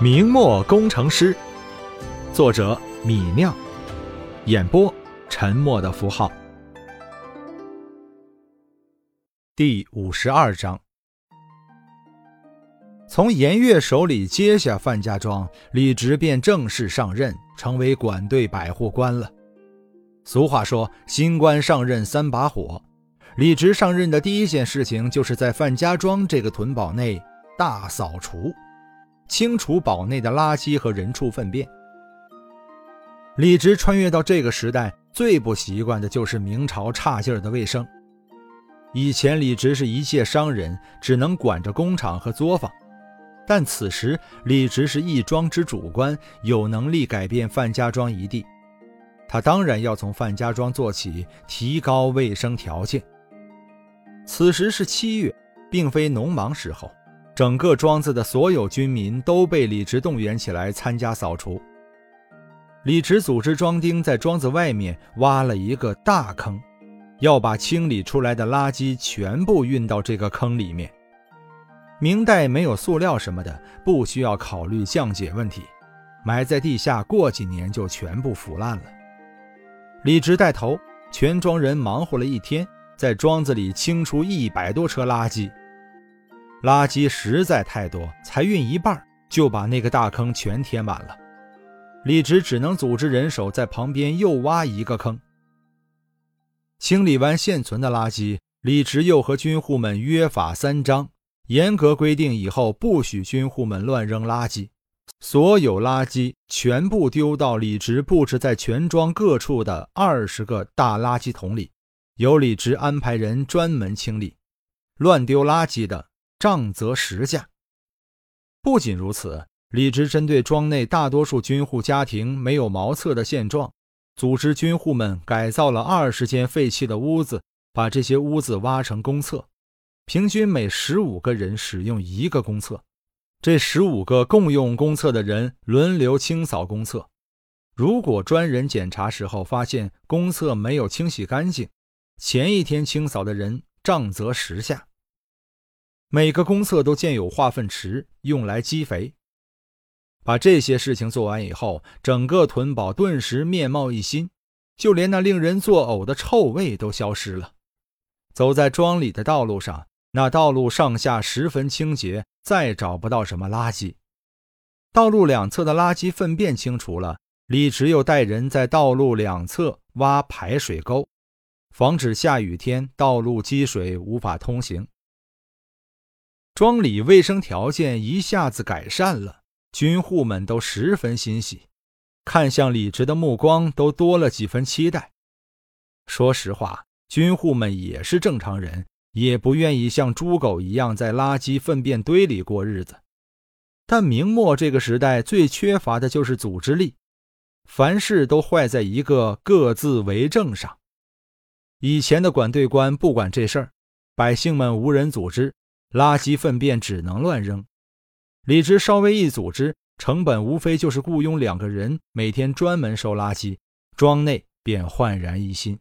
明末工程师，作者米酿，演播沉默的符号。第五十二章，从严月手里接下范家庄，李直便正式上任，成为管队百户官了。俗话说：“新官上任三把火。”李直上任的第一件事情，就是在范家庄这个屯堡内大扫除。清除堡内的垃圾和人畜粪便。李直穿越到这个时代，最不习惯的就是明朝差劲儿的卫生。以前李直是一介商人，只能管着工厂和作坊，但此时李直是一庄之主官，有能力改变范家庄一地。他当然要从范家庄做起，提高卫生条件。此时是七月，并非农忙时候。整个庄子的所有军民都被李直动员起来参加扫除。李直组织庄丁在庄子外面挖了一个大坑，要把清理出来的垃圾全部运到这个坑里面。明代没有塑料什么的，不需要考虑降解问题，埋在地下，过几年就全部腐烂了。李直带头，全庄人忙活了一天，在庄子里清出一百多车垃圾。垃圾实在太多，才运一半就把那个大坑全填满了。李直只能组织人手在旁边又挖一个坑。清理完现存的垃圾，李直又和军户们约法三章，严格规定以后不许军户们乱扔垃圾，所有垃圾全部丢到李直布置在全庄各处的二十个大垃圾桶里，由李直安排人专门清理。乱丢垃圾的。杖责十下。不仅如此，李直针对庄内大多数军户家庭没有茅厕的现状，组织军户们改造了二十间废弃的屋子，把这些屋子挖成公厕，平均每十五个人使用一个公厕。这十五个共用公厕的人轮流清扫公厕。如果专人检查时候发现公厕没有清洗干净，前一天清扫的人杖责十下。每个公厕都建有化粪池，用来积肥。把这些事情做完以后，整个屯堡顿时面貌一新，就连那令人作呕的臭味都消失了。走在庄里的道路上，那道路上下十分清洁，再找不到什么垃圾。道路两侧的垃圾粪便清除了，李直又带人在道路两侧挖排水沟，防止下雨天道路积水无法通行。庄里卫生条件一下子改善了，军户们都十分欣喜，看向李直的目光都多了几分期待。说实话，军户们也是正常人，也不愿意像猪狗一样在垃圾粪便堆里过日子。但明末这个时代最缺乏的就是组织力，凡事都坏在一个各自为政上。以前的管队官不管这事儿，百姓们无人组织。垃圾粪便只能乱扔，李直稍微一组织，成本无非就是雇佣两个人，每天专门收垃圾，庄内便焕然一新。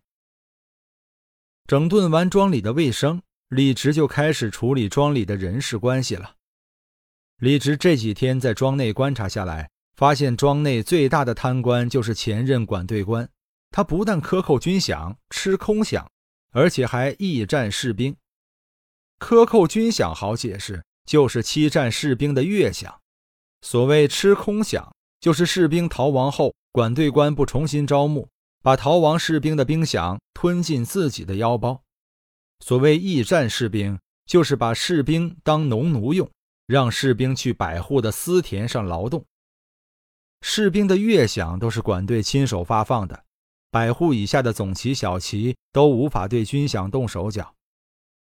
整顿完庄里的卫生，李直就开始处理庄里的人事关系了。李直这几天在庄内观察下来，发现庄内最大的贪官就是前任管队官，他不但克扣军饷、吃空饷，而且还驿站士兵。克扣军饷好解释，就是欺占士兵的月饷。所谓吃空饷，就是士兵逃亡后，管队官不重新招募，把逃亡士兵的兵饷吞进自己的腰包。所谓驿站士兵，就是把士兵当农奴用，让士兵去百户的私田上劳动。士兵的月饷都是管队亲手发放的，百户以下的总旗、小旗都无法对军饷动手脚。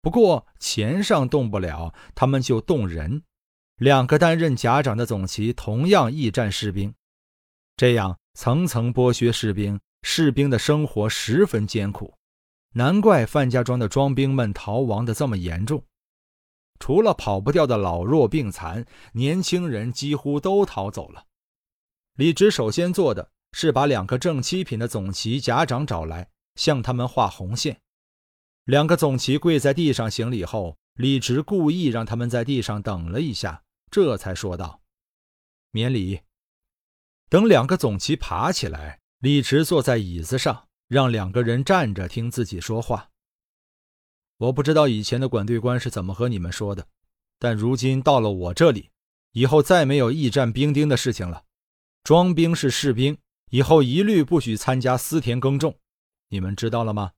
不过钱上动不了，他们就动人。两个担任甲长的总旗同样驿站士兵，这样层层剥削士兵，士兵的生活十分艰苦。难怪范家庄的庄兵们逃亡的这么严重。除了跑不掉的老弱病残，年轻人几乎都逃走了。李直首先做的是把两个正七品的总旗甲长找来，向他们画红线。两个总旗跪在地上行礼后，李直故意让他们在地上等了一下，这才说道：“免礼。等两个总旗爬起来，李直坐在椅子上，让两个人站着听自己说话。我不知道以前的管队官是怎么和你们说的，但如今到了我这里，以后再没有驿站兵丁的事情了。装兵是士兵，以后一律不许参加私田耕种，你们知道了吗？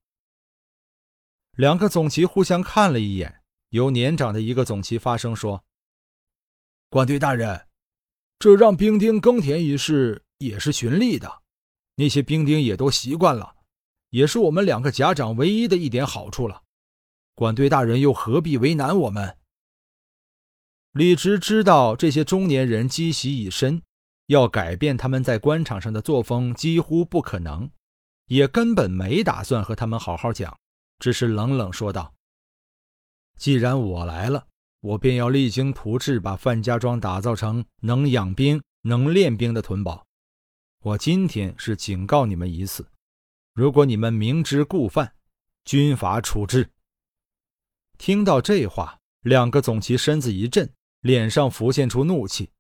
两个总旗互相看了一眼，由年长的一个总旗发声说：“管队大人，这让兵丁耕田一事也是循例的，那些兵丁也都习惯了，也是我们两个甲长唯一的一点好处了。”管队大人又何必为难我们？李直知道这些中年人积习已深，要改变他们在官场上的作风几乎不可能，也根本没打算和他们好好讲，只是冷冷说道：“既然我来了，我便要励精图治，把范家庄打造成能养兵、能练兵的屯堡。我今天是警告你们一次，如果你们明知故犯，军法处置。”听到这话，两个总旗身子一震，脸上浮现出怒气。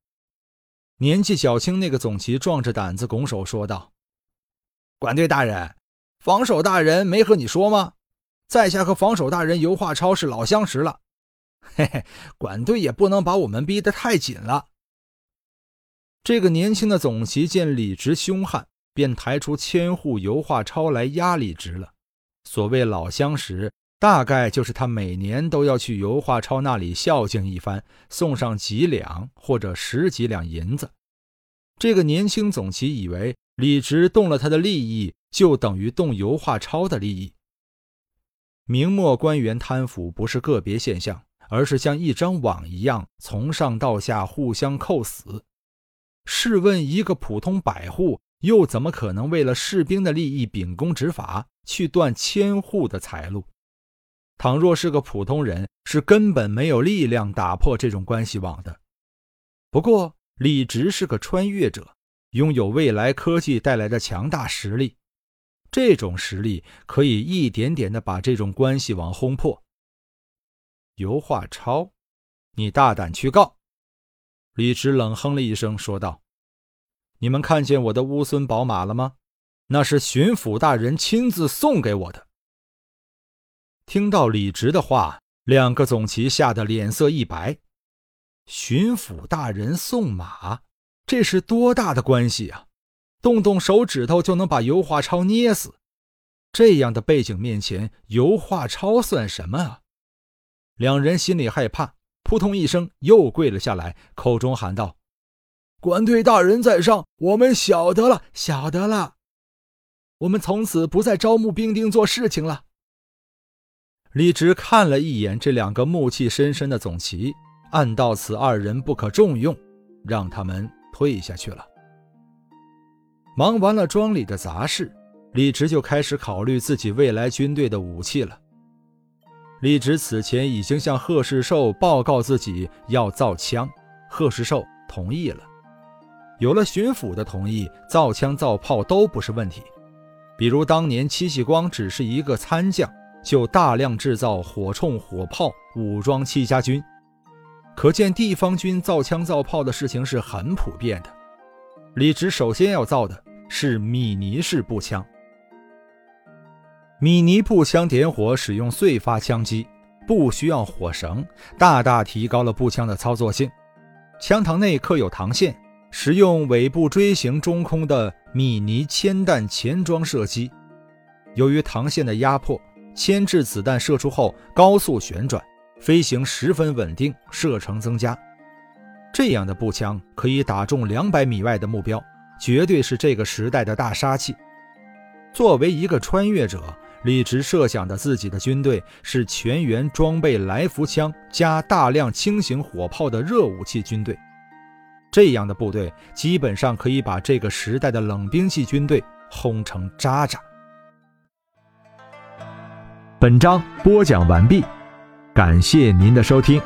年纪小轻那个总旗壮着胆子拱手说道：“管队大人，防守大人没和你说吗？在下和防守大人尤化超是老相识了。嘿嘿，管队也不能把我们逼得太紧了。”这个年轻的总旗见李直凶悍，便抬出千户尤化超来压李直了。所谓老相识。大概就是他每年都要去尤化超那里孝敬一番，送上几两或者十几两银子。这个年轻总旗以为李直动了他的利益，就等于动尤化超的利益。明末官员贪腐不是个别现象，而是像一张网一样，从上到下互相扣死。试问一个普通百户，又怎么可能为了士兵的利益秉公执法，去断千户的财路？倘若是个普通人，是根本没有力量打破这种关系网的。不过李直是个穿越者，拥有未来科技带来的强大实力，这种实力可以一点点的把这种关系网轰破。尤化超，你大胆去告！李直冷哼了一声，说道：“你们看见我的乌孙宝马了吗？那是巡抚大人亲自送给我的。”听到李直的话，两个总旗吓得脸色一白。巡抚大人送马，这是多大的关系啊！动动手指头就能把尤化超捏死。这样的背景面前，尤化超算什么啊？两人心里害怕，扑通一声又跪了下来，口中喊道：“管队大人在上，我们晓得了，晓得了。我们从此不再招募兵丁做事情了。”李直看了一眼这两个暮气深深的总旗，暗道此二人不可重用，让他们退下去了。忙完了庄里的杂事，李直就开始考虑自己未来军队的武器了。李直此前已经向贺世寿报告自己要造枪，贺世寿同意了。有了巡抚的同意，造枪造炮都不是问题。比如当年戚继光只是一个参将。就大量制造火铳、火炮，武装戚家军，可见地方军造枪造炮的事情是很普遍的。李直首先要造的是米尼式步枪。米尼步枪点火使用碎发枪机，不需要火绳，大大提高了步枪的操作性。枪膛内刻有膛线，使用尾部锥形中空的米尼铅弹前装射击，由于膛线的压迫。铅制子弹射出后高速旋转，飞行十分稳定，射程增加。这样的步枪可以打中两百米外的目标，绝对是这个时代的大杀器。作为一个穿越者，李直设想的自己的军队是全员装备来福枪加大量轻型火炮的热武器军队。这样的部队基本上可以把这个时代的冷兵器军队轰成渣渣。本章播讲完毕，感谢您的收听。